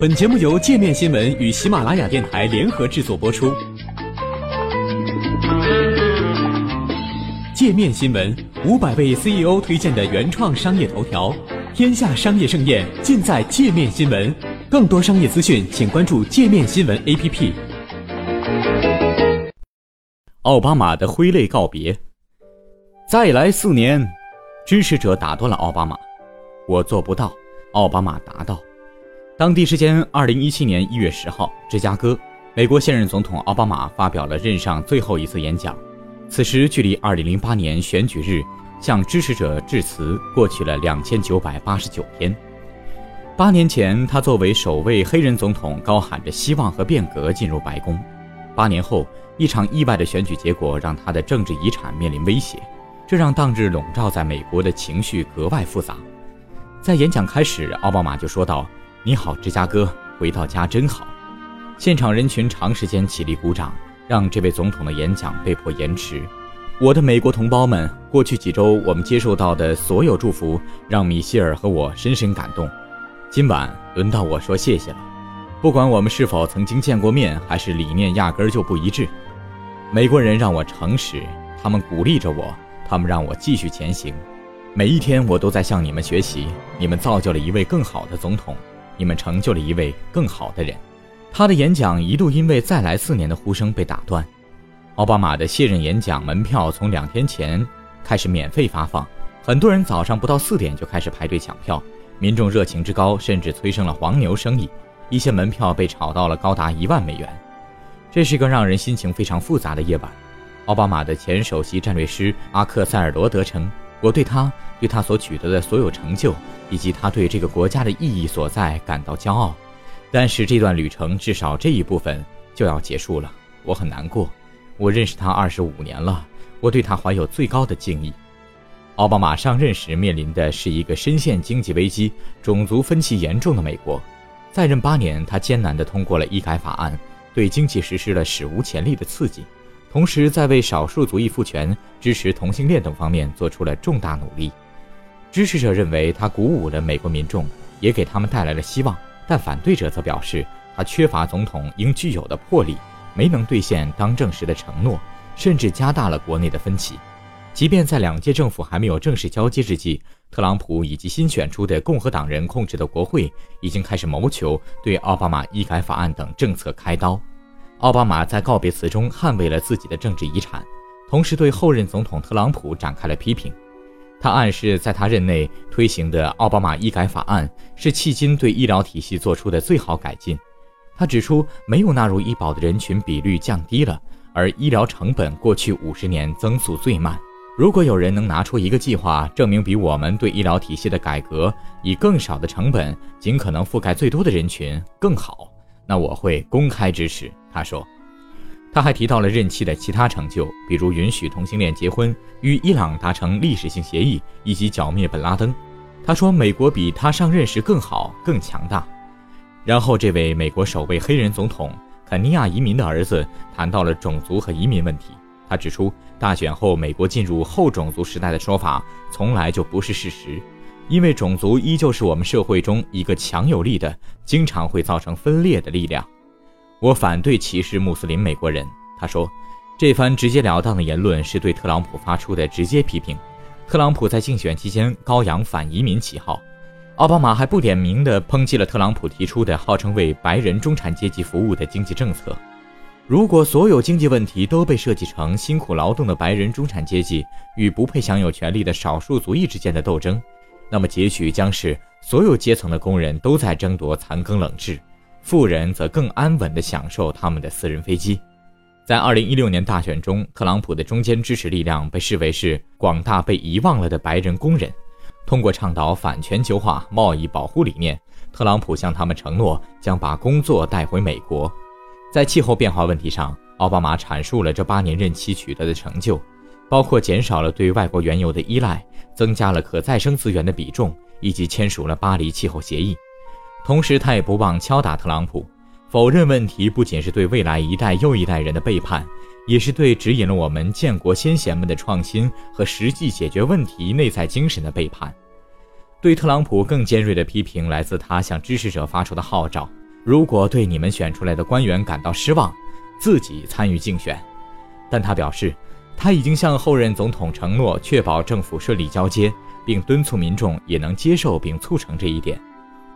本节目由界面新闻与喜马拉雅电台联合制作播出。界面新闻五百位 CEO 推荐的原创商业头条，天下商业盛宴尽在界面新闻。更多商业资讯，请关注界面新闻 APP。奥巴马的挥泪告别，再来四年，支持者打断了奥巴马，我做不到，奥巴马答道。当地时间二零一七年一月十号，芝加哥，美国现任总统奥巴马发表了任上最后一次演讲。此时距离二零零八年选举日向支持者致辞过去了两千九百八十九天。八年前，他作为首位黑人总统，高喊着希望和变革进入白宫。八年后，一场意外的选举结果让他的政治遗产面临威胁，这让当日笼罩在美国的情绪格外复杂。在演讲开始，奥巴马就说道。你好，芝加哥，回到家真好。现场人群长时间起立鼓掌，让这位总统的演讲被迫延迟。我的美国同胞们，过去几周我们接受到的所有祝福，让米歇尔和我深深感动。今晚轮到我说谢谢了。不管我们是否曾经见过面，还是理念压根儿就不一致，美国人让我诚实，他们鼓励着我，他们让我继续前行。每一天我都在向你们学习，你们造就了一位更好的总统。你们成就了一位更好的人。他的演讲一度因为再来四年的呼声被打断。奥巴马的卸任演讲门票从两天前开始免费发放，很多人早上不到四点就开始排队抢票。民众热情之高，甚至催生了黄牛生意，一些门票被炒到了高达一万美元。这是个让人心情非常复杂的夜晚。奥巴马的前首席战略师阿克塞尔罗德称：“我对他。”对他所取得的所有成就，以及他对这个国家的意义所在感到骄傲，但是这段旅程至少这一部分就要结束了，我很难过。我认识他二十五年了，我对他怀有最高的敬意。奥巴马上任时面临的是一个深陷经济危机、种族分歧严重的美国，在任八年，他艰难地通过了医改法案，对经济实施了史无前例的刺激，同时在为少数族裔赋权、支持同性恋等方面做出了重大努力。支持者认为他鼓舞了美国民众，也给他们带来了希望，但反对者则表示他缺乏总统应具有的魄力，没能兑现当政时的承诺，甚至加大了国内的分歧。即便在两届政府还没有正式交接之际，特朗普以及新选出的共和党人控制的国会已经开始谋求对奥巴马医改法案等政策开刀。奥巴马在告别词中捍卫了自己的政治遗产，同时对后任总统特朗普展开了批评。他暗示，在他任内推行的奥巴马医改法案是迄今对医疗体系做出的最好改进。他指出，没有纳入医保的人群比率降低了，而医疗成本过去五十年增速最慢。如果有人能拿出一个计划，证明比我们对医疗体系的改革以更少的成本，尽可能覆盖最多的人群更好，那我会公开支持。他说。他还提到了任期的其他成就，比如允许同性恋结婚、与伊朗达成历史性协议以及剿灭本拉登。他说：“美国比他上任时更好、更强大。”然后，这位美国首位黑人总统肯尼亚移民的儿子谈到了种族和移民问题。他指出，大选后美国进入后种族时代的说法从来就不是事实，因为种族依旧是我们社会中一个强有力的、经常会造成分裂的力量。我反对歧视穆斯林美国人，他说，这番直截了当的言论是对特朗普发出的直接批评。特朗普在竞选期间高扬反移民旗号，奥巴马还不点名地抨击了特朗普提出的号称为白人中产阶级服务的经济政策。如果所有经济问题都被设计成辛苦劳动的白人中产阶级与不配享有权利的少数族裔之间的斗争，那么结局将是所有阶层的工人都在争夺残羹冷炙。富人则更安稳地享受他们的私人飞机。在2016年大选中，特朗普的中间支持力量被视为是广大被遗忘了的白人工人。通过倡导反全球化、贸易保护理念，特朗普向他们承诺将把工作带回美国。在气候变化问题上，奥巴马阐述了这八年任期取得的成就，包括减少了对外国原油的依赖，增加了可再生资源的比重，以及签署了巴黎气候协议。同时，他也不忘敲打特朗普，否认问题不仅是对未来一代又一代人的背叛，也是对指引了我们建国先贤们的创新和实际解决问题内在精神的背叛。对特朗普更尖锐的批评来自他向支持者发出的号召：如果对你们选出来的官员感到失望，自己参与竞选。但他表示，他已经向后任总统承诺，确保政府顺利交接，并敦促民众也能接受并促成这一点。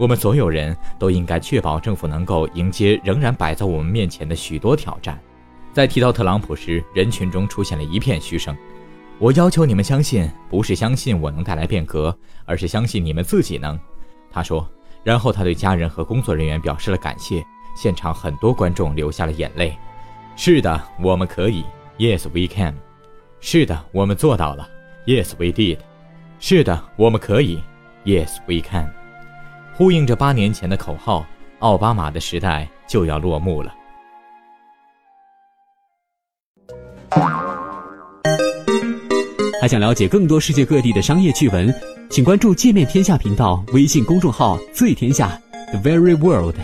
我们所有人都应该确保政府能够迎接仍然摆在我们面前的许多挑战。在提到特朗普时，人群中出现了一片嘘声。我要求你们相信，不是相信我能带来变革，而是相信你们自己能。他说。然后他对家人和工作人员表示了感谢，现场很多观众流下了眼泪。是的，我们可以，Yes we can。是的，我们做到了，Yes we did。是的，我们可以，Yes we can。呼应着八年前的口号，奥巴马的时代就要落幕了。还想了解更多世界各地的商业趣闻？请关注“界面天下”频道微信公众号“最天下 The Very World”。